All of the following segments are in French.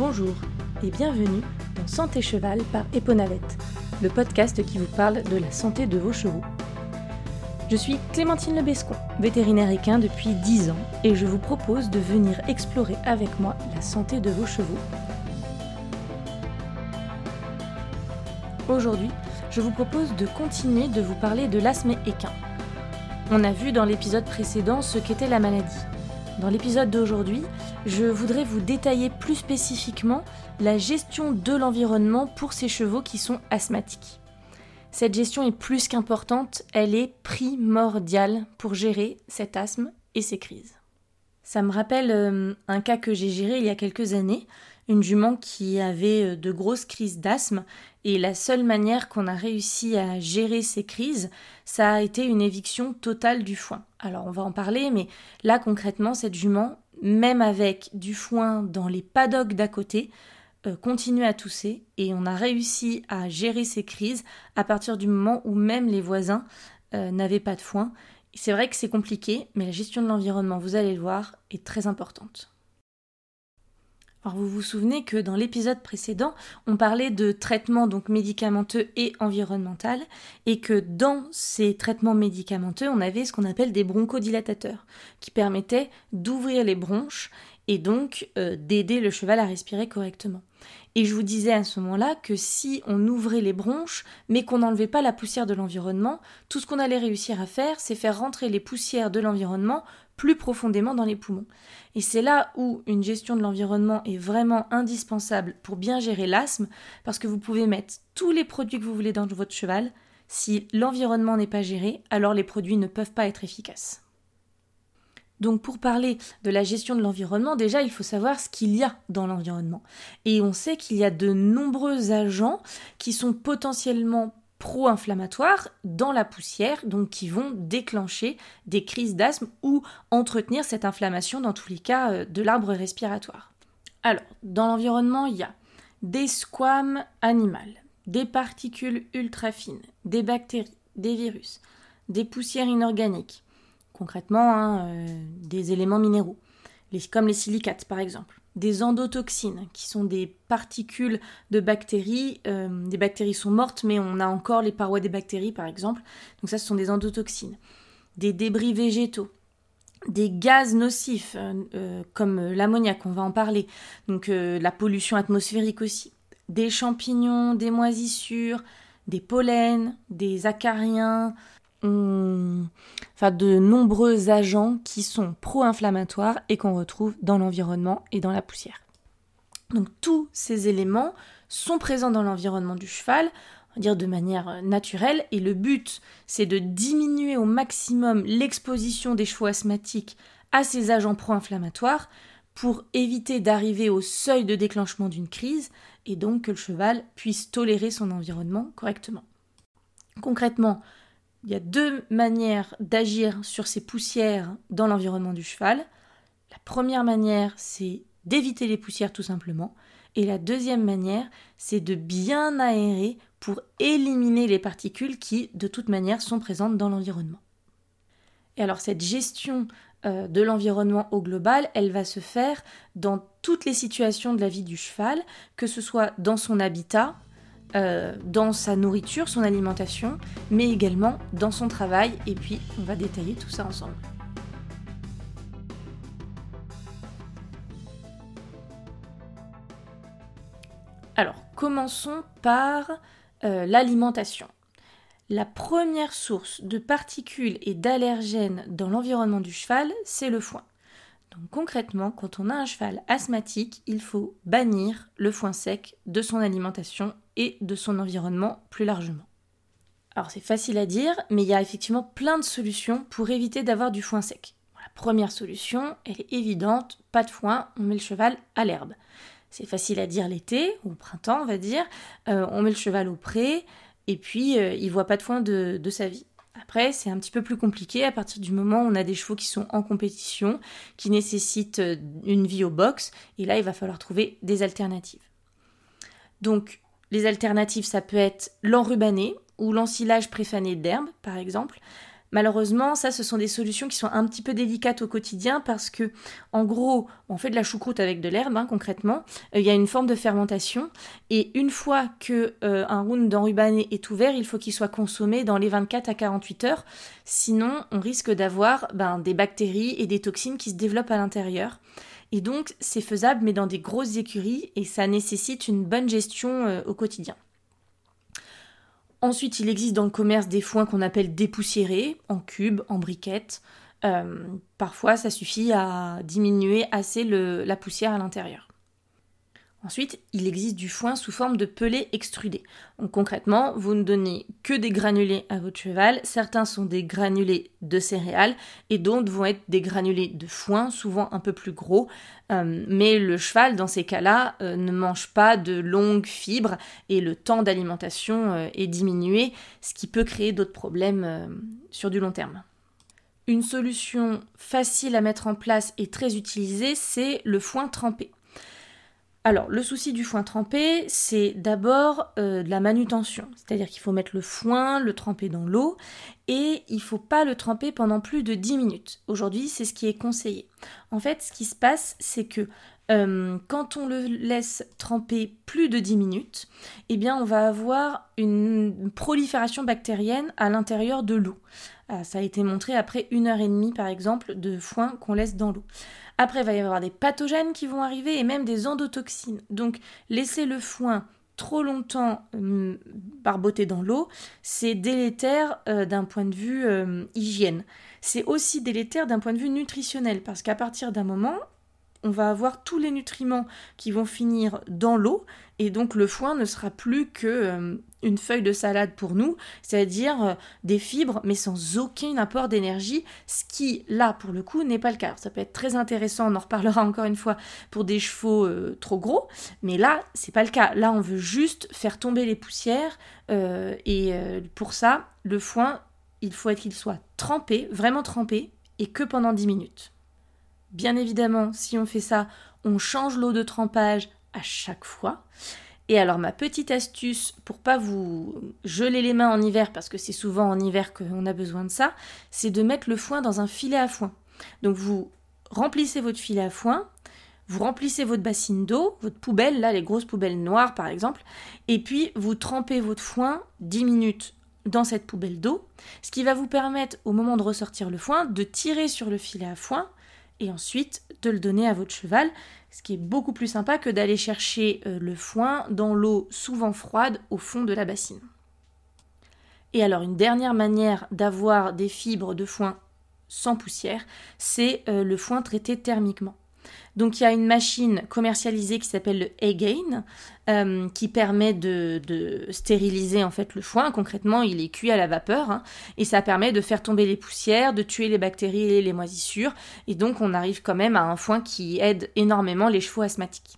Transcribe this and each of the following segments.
Bonjour et bienvenue dans Santé Cheval par Eponalette, le podcast qui vous parle de la santé de vos chevaux. Je suis Clémentine Lebescon, vétérinaire équin depuis 10 ans et je vous propose de venir explorer avec moi la santé de vos chevaux. Aujourd'hui, je vous propose de continuer de vous parler de l'asthme équin. On a vu dans l'épisode précédent ce qu'était la maladie. Dans l'épisode d'aujourd'hui, je voudrais vous détailler plus spécifiquement la gestion de l'environnement pour ces chevaux qui sont asthmatiques. Cette gestion est plus qu'importante, elle est primordiale pour gérer cet asthme et ces crises. Ça me rappelle euh, un cas que j'ai géré il y a quelques années, une jument qui avait euh, de grosses crises d'asthme et la seule manière qu'on a réussi à gérer ces crises, ça a été une éviction totale du foin. Alors on va en parler, mais là concrètement, cette jument, même avec du foin dans les paddocks d'à côté, euh, continue à tousser et on a réussi à gérer ces crises à partir du moment où même les voisins euh, n'avaient pas de foin. C'est vrai que c'est compliqué, mais la gestion de l'environnement, vous allez le voir, est très importante. Alors vous vous souvenez que dans l'épisode précédent, on parlait de traitements donc médicamenteux et environnemental et que dans ces traitements médicamenteux, on avait ce qu'on appelle des bronchodilatateurs qui permettaient d'ouvrir les bronches et donc euh, d'aider le cheval à respirer correctement. Et je vous disais à ce moment-là que si on ouvrait les bronches, mais qu'on n'enlevait pas la poussière de l'environnement, tout ce qu'on allait réussir à faire, c'est faire rentrer les poussières de l'environnement plus profondément dans les poumons. Et c'est là où une gestion de l'environnement est vraiment indispensable pour bien gérer l'asthme, parce que vous pouvez mettre tous les produits que vous voulez dans votre cheval. Si l'environnement n'est pas géré, alors les produits ne peuvent pas être efficaces. Donc pour parler de la gestion de l'environnement, déjà il faut savoir ce qu'il y a dans l'environnement. Et on sait qu'il y a de nombreux agents qui sont potentiellement pro-inflammatoires dans la poussière, donc qui vont déclencher des crises d'asthme ou entretenir cette inflammation dans tous les cas euh, de l'arbre respiratoire. Alors, dans l'environnement, il y a des squames animales, des particules ultra fines, des bactéries, des virus, des poussières inorganiques, concrètement hein, euh, des éléments minéraux, comme les silicates par exemple des endotoxines, qui sont des particules de bactéries. Euh, des bactéries sont mortes, mais on a encore les parois des bactéries, par exemple. Donc ça, ce sont des endotoxines. Des débris végétaux, des gaz nocifs, euh, euh, comme l'ammoniac, on va en parler. Donc la pollution atmosphérique aussi. Des champignons, des moisissures, des pollens, des acariens, enfin de nombreux agents qui sont pro-inflammatoires et qu'on retrouve dans l'environnement et dans la poussière. Donc tous ces éléments sont présents dans l'environnement du cheval, on va dire de manière naturelle, et le but c'est de diminuer au maximum l'exposition des chevaux asthmatiques à ces agents pro-inflammatoires pour éviter d'arriver au seuil de déclenchement d'une crise et donc que le cheval puisse tolérer son environnement correctement. Concrètement, il y a deux manières d'agir sur ces poussières dans l'environnement du cheval. La première manière, c'est d'éviter les poussières tout simplement. Et la deuxième manière, c'est de bien aérer pour éliminer les particules qui, de toute manière, sont présentes dans l'environnement. Et alors cette gestion euh, de l'environnement au global, elle va se faire dans toutes les situations de la vie du cheval, que ce soit dans son habitat, euh, dans sa nourriture, son alimentation, mais également dans son travail. Et puis, on va détailler tout ça ensemble. Alors, commençons par euh, l'alimentation. La première source de particules et d'allergènes dans l'environnement du cheval, c'est le foin. Donc concrètement, quand on a un cheval asthmatique, il faut bannir le foin sec de son alimentation et de son environnement plus largement. Alors c'est facile à dire, mais il y a effectivement plein de solutions pour éviter d'avoir du foin sec. La première solution, elle est évidente, pas de foin, on met le cheval à l'herbe. C'est facile à dire l'été, ou au printemps on va dire, euh, on met le cheval au pré, et puis euh, il voit pas de foin de sa vie. Après, c'est un petit peu plus compliqué à partir du moment où on a des chevaux qui sont en compétition, qui nécessitent euh, une vie au box, et là, il va falloir trouver des alternatives. Donc, les alternatives, ça peut être l'enrubané ou l'ensilage préfané d'herbe, par exemple. Malheureusement, ça, ce sont des solutions qui sont un petit peu délicates au quotidien parce que, en gros, on fait de la choucroute avec de l'herbe, hein, concrètement. Euh, il y a une forme de fermentation. Et une fois que euh, un round d'enrubané est ouvert, il faut qu'il soit consommé dans les 24 à 48 heures. Sinon, on risque d'avoir ben, des bactéries et des toxines qui se développent à l'intérieur. Et donc, c'est faisable, mais dans des grosses écuries, et ça nécessite une bonne gestion euh, au quotidien. Ensuite, il existe dans le commerce des foins qu'on appelle dépoussiérés, en cubes, en briquettes. Euh, parfois, ça suffit à diminuer assez la poussière à l'intérieur. Ensuite, il existe du foin sous forme de pelé extrudé. Donc concrètement, vous ne donnez que des granulés à votre cheval. Certains sont des granulés de céréales et d'autres vont être des granulés de foin, souvent un peu plus gros. Euh, mais le cheval, dans ces cas-là, euh, ne mange pas de longues fibres et le temps d'alimentation euh, est diminué, ce qui peut créer d'autres problèmes sur du long terme. Une solution facile à mettre en place et très utilisée, c'est le foin trempé. Alors, le souci du foin trempé, c'est d'abord euh, de la manutention. C'est-à-dire qu'il faut mettre le foin, le tremper dans l'eau, et il ne faut pas le tremper pendant plus de 10 minutes. Aujourd'hui, c'est ce qui est conseillé. En fait, ce qui se passe, c'est que euh, quand on le laisse tremper plus de 10 minutes, eh bien, on va avoir une prolifération bactérienne à l'intérieur de l'eau. Ah, ça a été montré après une heure et demie, par exemple, de foin qu'on laisse dans l'eau. Après, il va y avoir des pathogènes qui vont arriver et même des endotoxines. Donc, laisser le foin trop longtemps barboter dans l'eau, c'est délétère euh, d'un point de vue euh, hygiène. C'est aussi délétère d'un point de vue nutritionnel parce qu'à partir d'un moment, on va avoir tous les nutriments qui vont finir dans l'eau et donc le foin ne sera plus que euh, une feuille de salade pour nous, c'est-à-dire euh, des fibres mais sans aucun apport d'énergie, ce qui là pour le coup n'est pas le cas. Ça peut être très intéressant, on en reparlera encore une fois pour des chevaux euh, trop gros, mais là c'est pas le cas. Là on veut juste faire tomber les poussières et pour ça le foin il faut qu'il soit trempé, vraiment trempé et que pendant 10 minutes. Bien évidemment, si on fait ça, on change l'eau de trempage à chaque fois. Et alors ma petite astuce pour pas vous geler les mains en hiver parce que c'est souvent en hiver qu'on a besoin de ça, c'est de mettre le foin dans un filet à foin. Donc vous remplissez votre filet à foin, vous remplissez votre bassine d'eau, votre poubelle, là les grosses poubelles noires par exemple, et puis vous trempez votre foin 10 minutes dans cette poubelle d'eau, ce qui va vous permettre au moment de ressortir le foin de tirer sur le filet à foin et ensuite de le donner à votre cheval, ce qui est beaucoup plus sympa que d'aller chercher euh, le foin dans l'eau souvent froide au fond de la bassine. Et alors une dernière manière d'avoir des fibres de foin sans poussière, c'est euh, le foin traité thermiquement. Donc il y a une machine commercialisée qui s'appelle le A-Gain euh, qui permet de, stériliser en fait le foin. Concrètement, il est cuit à la vapeur hein, et ça permet de faire tomber les poussières, de tuer les bactéries et les moisissures. Et donc on arrive quand même à un foin qui aide énormément les chevaux asthmatiques.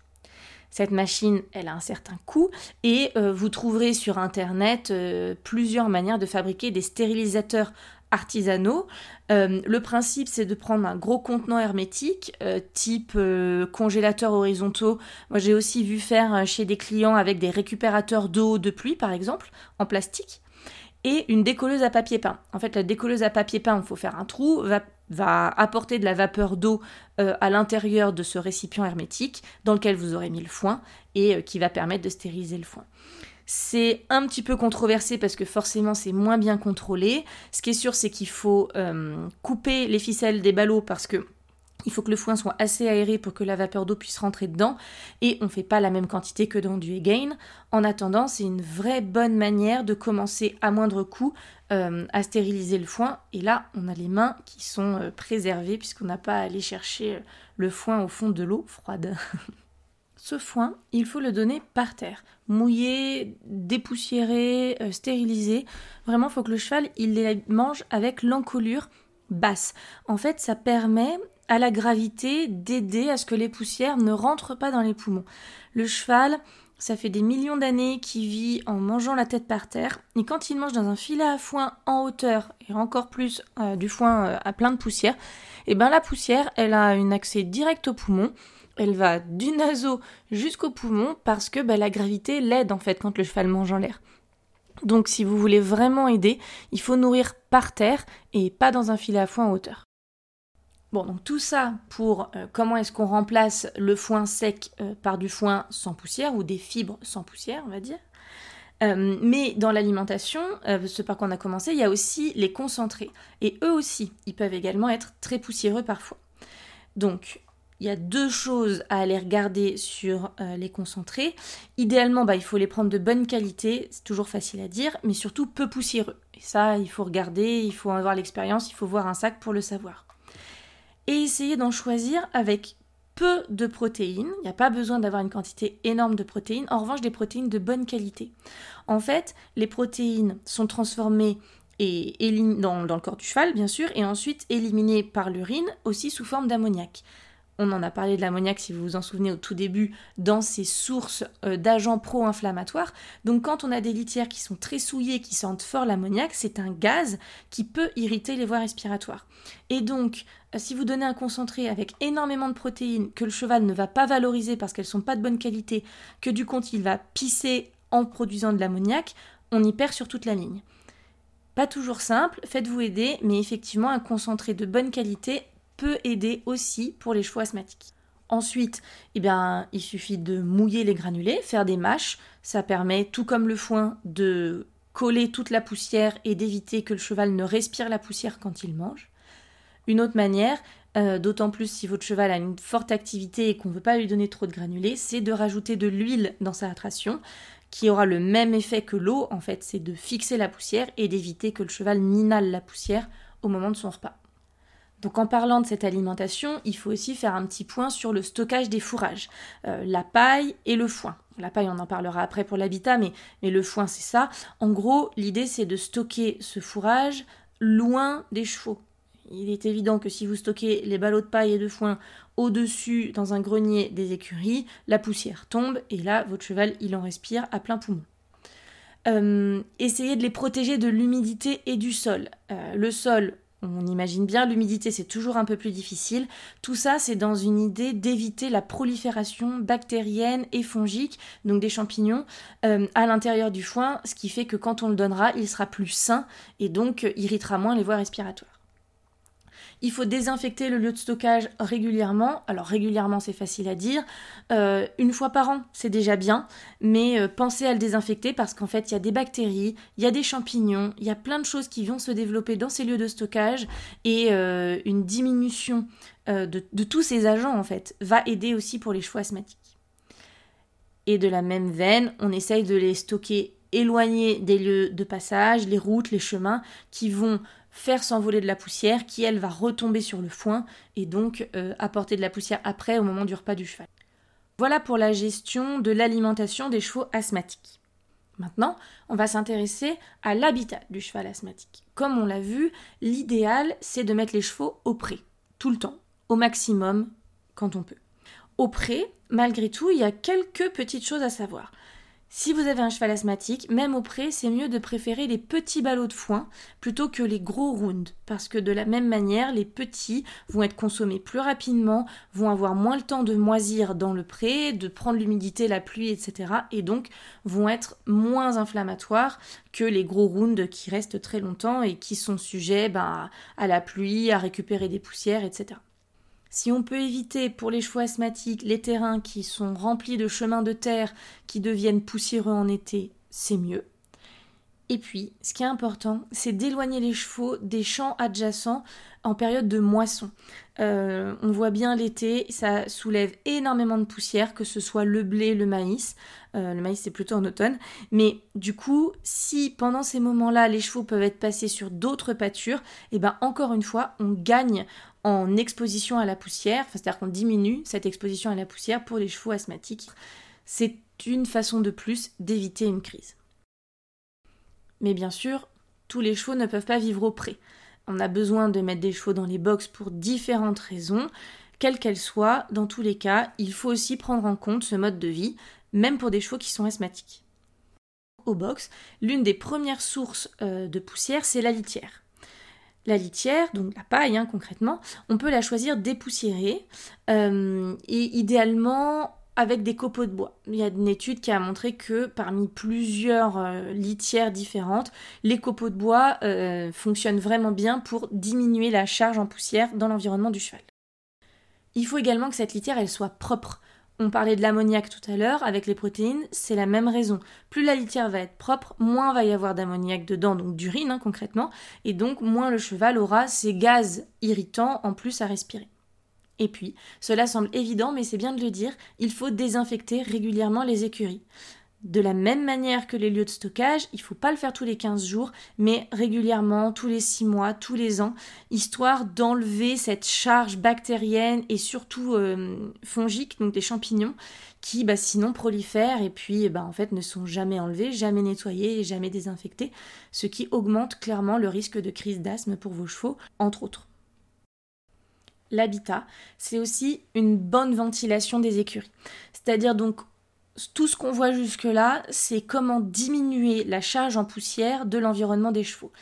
Cette machine, elle a un certain coût et euh, vous trouverez sur Internet euh, plusieurs manières de fabriquer des stérilisateurs artisanaux. Euh, le principe, c'est de prendre un gros contenant hermétique, euh, type euh, congélateur horizontaux. Moi, j'ai aussi vu faire chez des clients avec des récupérateurs d'eau de pluie, par exemple, en plastique, et une décolleuse à papier peint. En fait, la décolleuse à papier peint, il faut faire un trou, va, va apporter de la vapeur d'eau à l'intérieur de ce récipient hermétique dans lequel vous aurez mis le foin et qui va permettre de stériliser le foin. C'est un petit peu controversé parce que forcément c'est moins bien contrôlé. Ce qui est sûr c'est qu'il faut euh, couper les ficelles des ballots parce que il faut que le foin soit assez aéré pour que la vapeur d'eau puisse rentrer dedans et on ne fait pas la même quantité que dans du again. En attendant, c'est une vraie bonne manière de commencer à moindre coût euh, à stériliser le foin et là on a les mains qui sont euh, préservées puisqu'on n'a pas à aller chercher le foin au fond de l'eau froide. Ce foin, il faut le donner par terre, mouillé, dépoussiéré, euh, stérilisé. Vraiment, il faut que le cheval, il les mange avec l'encolure basse. En fait, ça permet à la gravité d'aider à ce que les poussières ne rentrent pas dans les poumons. Le cheval, ça fait des millions d'années qu'il vit en mangeant la tête par terre. Et quand il mange dans un filet à foin en hauteur, et encore plus euh, du foin euh, à plein de poussière, et eh ben la poussière, elle a un accès direct aux poumons elle va du naseau jusqu'au poumon parce que bah, la gravité l'aide en fait quand le cheval mange en l'air. Donc si vous voulez vraiment aider, il faut nourrir par terre et pas dans un filet à foin en hauteur. Bon, donc tout ça pour euh, comment est-ce qu'on remplace le foin sec euh, par du foin sans poussière ou des fibres sans poussière, on va dire. Euh, mais dans l'alimentation, ce par quoi on a commencé, il y a aussi les concentrés. Et eux aussi, ils peuvent également être très poussiéreux parfois. Donc, il y a deux choses à aller regarder sur euh, les concentrés. Idéalement, bah, il faut les prendre de bonne qualité, c'est toujours facile à dire, mais surtout peu poussiéreux. Et ça, il faut regarder, il faut avoir l'expérience, il faut voir un sac pour le savoir. Et essayer d'en choisir avec peu de protéines. Il n'y a pas besoin d'avoir une quantité énorme de protéines. En revanche, des protéines de bonne qualité. En fait, les protéines sont transformées et dans, dans le corps du cheval, bien sûr, et ensuite éliminées par l'urine, aussi sous forme d'ammoniac on en a parlé de l'ammoniac si vous vous en souvenez au tout début, dans ces sources euh, d'agents pro-inflammatoires. Donc quand on a des litières qui sont très souillées, qui sentent fort l'ammoniac, c'est un gaz qui peut irriter les voies respiratoires. Et donc, euh, si vous donnez un concentré avec énormément de protéines que le cheval ne va pas valoriser parce qu'elles sont pas de bonne qualité, que du compte il va pisser en produisant de l'ammoniac, on y perd sur toute la ligne. Pas toujours simple, faites-vous aider, mais effectivement un concentré de bonne qualité peut aider aussi pour les chevaux asthmatiques. Ensuite, eh bien, il suffit de mouiller les granulés, faire des mâches. Ça permet, tout comme le foin, de coller toute la poussière et d'éviter que le cheval ne respire la poussière quand il mange. Une autre manière, euh, d'autant plus si votre cheval a une forte activité et qu'on ne veut pas lui donner trop de granulés, c'est de rajouter de l'huile dans sa ration, qui aura le même effet que l'eau, en fait, c'est de fixer la poussière et d'éviter que le cheval n'inhale la poussière au moment de son repas. Donc en parlant de cette alimentation, il faut aussi faire un petit point sur le stockage des fourrages, euh, la paille et le foin. La paille, on en parlera après pour l'habitat, mais, le foin, c'est ça. En gros, l'idée, c'est de stocker ce fourrage loin des chevaux. Il est évident que si vous stockez les ballots de paille et de foin au-dessus dans un grenier des écuries, la poussière tombe et là, votre cheval, il en respire à plein poumon. Euh, essayez de les protéger de l'humidité et du sol. Euh, le sol, on imagine bien, l'humidité c'est toujours un peu plus difficile. Tout ça c'est dans une idée d'éviter la prolifération bactérienne et fongique, donc des champignons, euh, à l'intérieur du foin, ce qui fait que quand on le donnera, il sera plus sain et donc euh, irritera moins les voies respiratoires. Il faut désinfecter le lieu de stockage régulièrement. Alors régulièrement c'est facile à dire. Euh, une fois par an c'est déjà bien. Mais euh, pensez à le désinfecter parce qu'en fait il y a des bactéries, il y a des champignons, il y a plein de choses qui vont se développer dans ces lieux de stockage. Et euh, une diminution de, de tous ces agents en fait va aider aussi pour les chevaux asthmatiques. Et de la même veine, on essaye de les stocker éloignés des lieux de passage, les routes, les chemins, qui vont faire s'envoler de la poussière qui, elle, va retomber sur le foin et donc euh, apporter de la poussière après au moment du repas du cheval. Voilà pour la gestion de l'alimentation des chevaux asthmatiques. Maintenant, on va s'intéresser à l'habitat du cheval asthmatique. Comme on l'a vu, l'idéal, c'est de mettre les chevaux au pré, tout le temps, au maximum, quand on peut. Au pré, malgré tout, il y a quelques petites choses à savoir. Si vous avez un cheval asthmatique, même au pré, c'est mieux de préférer les petits ballots de foin plutôt que les gros rounds, parce que de la même manière, les petits vont être consommés plus rapidement, vont avoir moins le temps de moisir dans le pré, de prendre l'humidité, la pluie, etc. et donc vont être moins inflammatoires que les gros rounds qui restent très longtemps et qui sont sujets ben, à la pluie, à récupérer des poussières, etc. Si on peut éviter pour les chevaux asthmatiques les terrains qui sont remplis de chemins de terre qui deviennent poussiéreux en été, c'est mieux. Et puis, ce qui est important, c'est d'éloigner les chevaux des champs adjacents en période de moisson. Euh, on voit bien l'été, ça soulève énormément de poussière, que ce soit le blé, le maïs. Euh, le maïs, c'est plutôt en automne. Mais du coup, si pendant ces moments-là, les chevaux peuvent être passés sur d'autres pâtures, et eh ben encore une fois, on gagne en exposition à la poussière, c'est-à-dire qu'on diminue cette exposition à la poussière pour les chevaux asthmatiques. C'est une façon de plus d'éviter une crise. Mais bien sûr, tous les chevaux ne peuvent pas vivre au pré. On a besoin de mettre des chevaux dans les box pour différentes raisons, quelles qu'elles soient. Dans tous les cas, il faut aussi prendre en compte ce mode de vie, même pour des chevaux qui sont asthmatiques. Au box, l'une des premières sources euh, de poussière, c'est la litière. La litière, donc la paille hein, concrètement, on peut la choisir dépoussiérée euh, et idéalement avec des copeaux de bois. Il y a une étude qui a montré que parmi plusieurs euh, litières différentes, les copeaux de bois euh, fonctionnent vraiment bien pour diminuer la charge en poussière dans l'environnement du cheval. Il faut également que cette litière elle soit propre. On parlait de l'ammoniac tout à l'heure avec les protéines, c'est la même raison. Plus la litière va être propre, moins va y avoir d'ammoniac dedans, donc d'urine hein, concrètement, et donc moins le cheval aura ces gaz irritants en plus à respirer. Et puis, cela semble évident, mais c'est bien de le dire, il faut désinfecter régulièrement les écuries. De la même manière que les lieux de stockage, il ne faut pas le faire tous les 15 jours, mais régulièrement, tous les 6 mois, tous les ans, histoire d'enlever cette charge bactérienne et surtout euh, fongique, donc des champignons, qui bah, sinon prolifèrent et puis bah, en fait ne sont jamais enlevés, jamais nettoyés et jamais désinfectés, ce qui augmente clairement le risque de crise d'asthme pour vos chevaux, entre autres l'habitat, c'est aussi une bonne ventilation des écuries. C'est-à-dire donc tout ce qu'on voit jusque-là, c'est comment diminuer la charge en poussière de l'environnement des chevaux.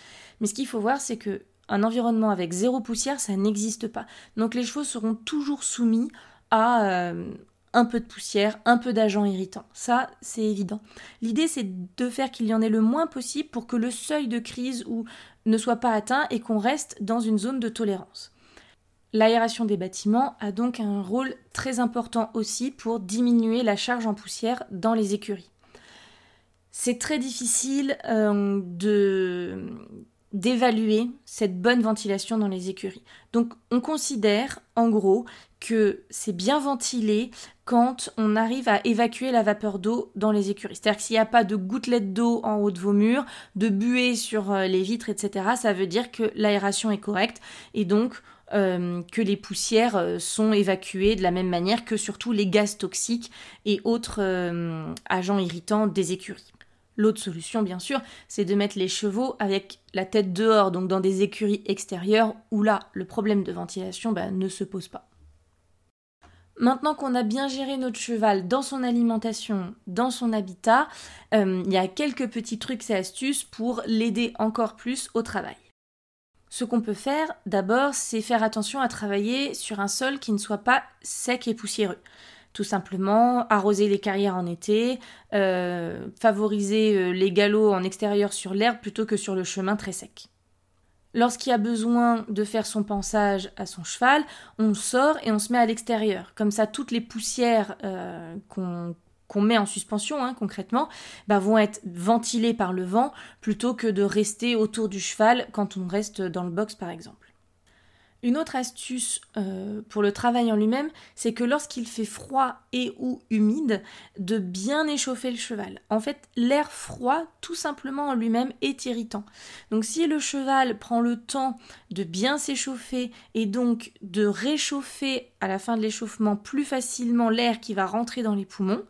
Mais ce qu'il faut voir, c'est que un environnement avec zéro poussière, ça n'existe pas. Donc les chevaux seront toujours soumis à euh, un peu de poussière, un peu d'agents irritants. Ça, c'est évident. L'idée, c'est de faire qu'il y en ait le moins possible pour que le seuil de crise ne soit pas atteint et qu'on reste dans une zone de tolérance. L'aération des bâtiments a donc un rôle très important aussi pour diminuer la charge en poussière dans les écuries. C'est très difficile euh, d'évaluer cette bonne ventilation dans les écuries. Donc on considère en gros que c'est bien ventilé quand on arrive à évacuer la vapeur d'eau dans les écuries. C'est-à-dire que s'il n'y a pas de gouttelettes d'eau en haut de vos murs, de buée sur euh, les vitres, etc., ça veut dire que l'aération est correcte et donc euh, que les poussières euh, sont évacuées de la même manière que surtout les gaz toxiques et autres euh, agents irritants des écuries. L'autre solution, bien sûr, c'est de mettre les chevaux avec la tête dehors, donc dans des écuries extérieures, où là, le problème de ventilation bah, ne se pose pas. Maintenant qu'on a bien géré notre cheval dans son alimentation, dans son habitat, il y a quelques petits trucs et astuces pour l'aider encore plus au travail. Ce qu'on peut faire d'abord, c'est faire attention à travailler sur un sol qui ne soit pas sec et poussiéreux. Tout simplement, arroser les carrières en été, euh, favoriser euh, les galops en extérieur sur l'herbe plutôt que sur le chemin très sec. Lorsqu'il y a besoin de faire son pansage à son cheval, on sort et on se met à l'extérieur. Comme ça, toutes les poussières euh, qu'on qu'on met en suspension hein, concrètement, bah, vont être ventilés par le vent plutôt que de rester autour du cheval quand on reste dans le box par exemple. Une autre astuce euh, pour le travail en lui-même, c'est que lorsqu'il fait froid et ou humide, de bien échauffer le cheval. En fait, l'air froid, tout simplement en lui-même, est irritant. Donc si le cheval prend le temps de bien s'échauffer et donc de réchauffer à la fin de l'échauffement plus facilement l'air qui va rentrer dans les poumons,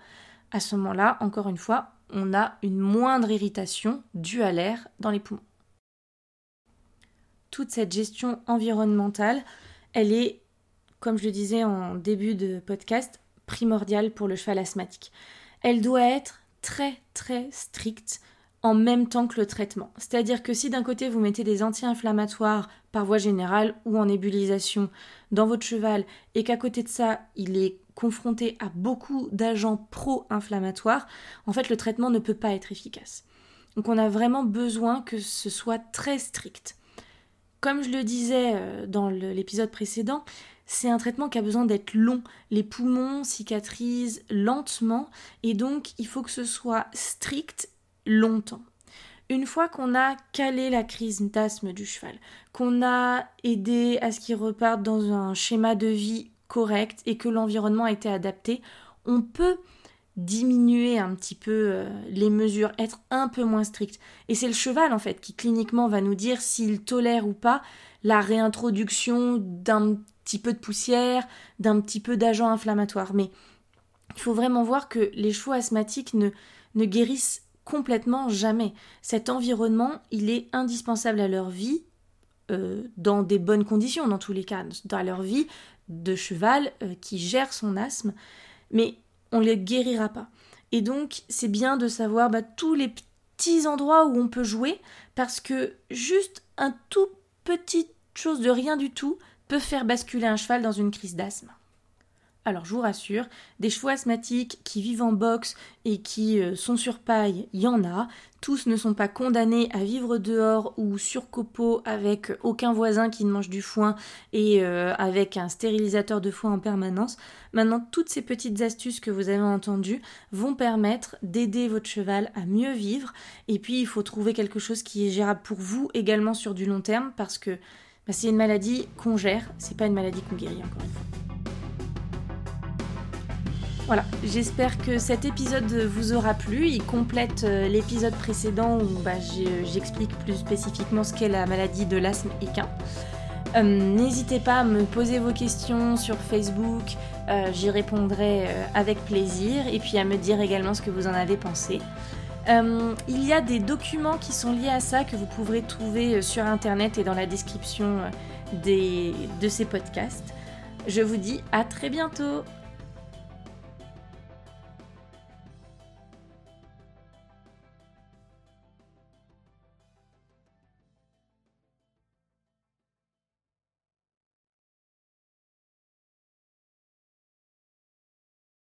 à ce moment-là, encore une fois, on a une moindre irritation due à l'air dans les poumons. Toute cette gestion environnementale, elle est, comme je le disais en début de podcast, primordiale pour le cheval asthmatique. Elle doit être très très stricte en même temps que le traitement. C'est-à-dire que si d'un côté vous mettez des anti-inflammatoires par voie générale ou en nébulisation dans votre cheval et qu'à côté de ça il est confronté à beaucoup d'agents pro-inflammatoires, en fait le traitement ne peut pas être efficace. Donc on a vraiment besoin que ce soit très strict. Comme je le disais euh, dans l'épisode précédent, c'est un traitement qui a besoin d'être long. Les poumons cicatrisent lentement et donc il faut que ce soit strict longtemps. Une fois qu'on a calé la crise d'asthme du cheval, qu'on a aidé à ce qu'il reparte dans un schéma de vie correct et que l'environnement a été adapté, on peut diminuer un petit peu euh, les mesures, être un peu moins strict. Et c'est le cheval en fait qui cliniquement va nous dire s'il tolère ou pas la réintroduction d'un petit peu de poussière, d'un petit peu d'agent inflammatoire. Mais il faut vraiment voir que les chevaux asthmatiques ne, ne guérissent complètement jamais. Cet environnement, il est indispensable à leur vie, euh, dans des bonnes conditions dans tous les cas, dans leur vie, de cheval euh, qui gère son asthme, mais on ne les guérira pas. Et donc, c'est bien de savoir bah, tous les petits endroits où on peut jouer, parce que juste un tout petit chose de rien du tout peut faire basculer un cheval dans une crise d'asthme. Alors je vous rassure, des chevaux asthmatiques qui vivent en boxe et qui euh, sont sur paille, il y en a. Tous ne sont pas condamnés à vivre dehors ou sur copeaux avec aucun voisin qui ne mange du foin et euh, avec un stérilisateur de foin en permanence. Maintenant, toutes ces petites astuces que vous avez entendues vont permettre d'aider votre cheval à mieux vivre. Et puis, il faut trouver quelque chose qui est gérable pour vous également sur du long terme parce que bah, c'est une maladie qu'on gère, c'est pas une maladie qu'on guérit encore une fois. Voilà, j'espère que cet épisode vous aura plu. Il complète euh, l'épisode précédent où bah, euh, j'explique plus spécifiquement ce qu'est la maladie de l'asthme équin. Euh, n'hésitez pas à me poser vos questions sur Facebook, j'y répondrai avec plaisir et puis à me dire également ce que vous en avez pensé. il y a des documents qui sont liés à ça que vous pourrez trouver sur internet et dans la description de ces podcasts. Je vous dis à très bientôt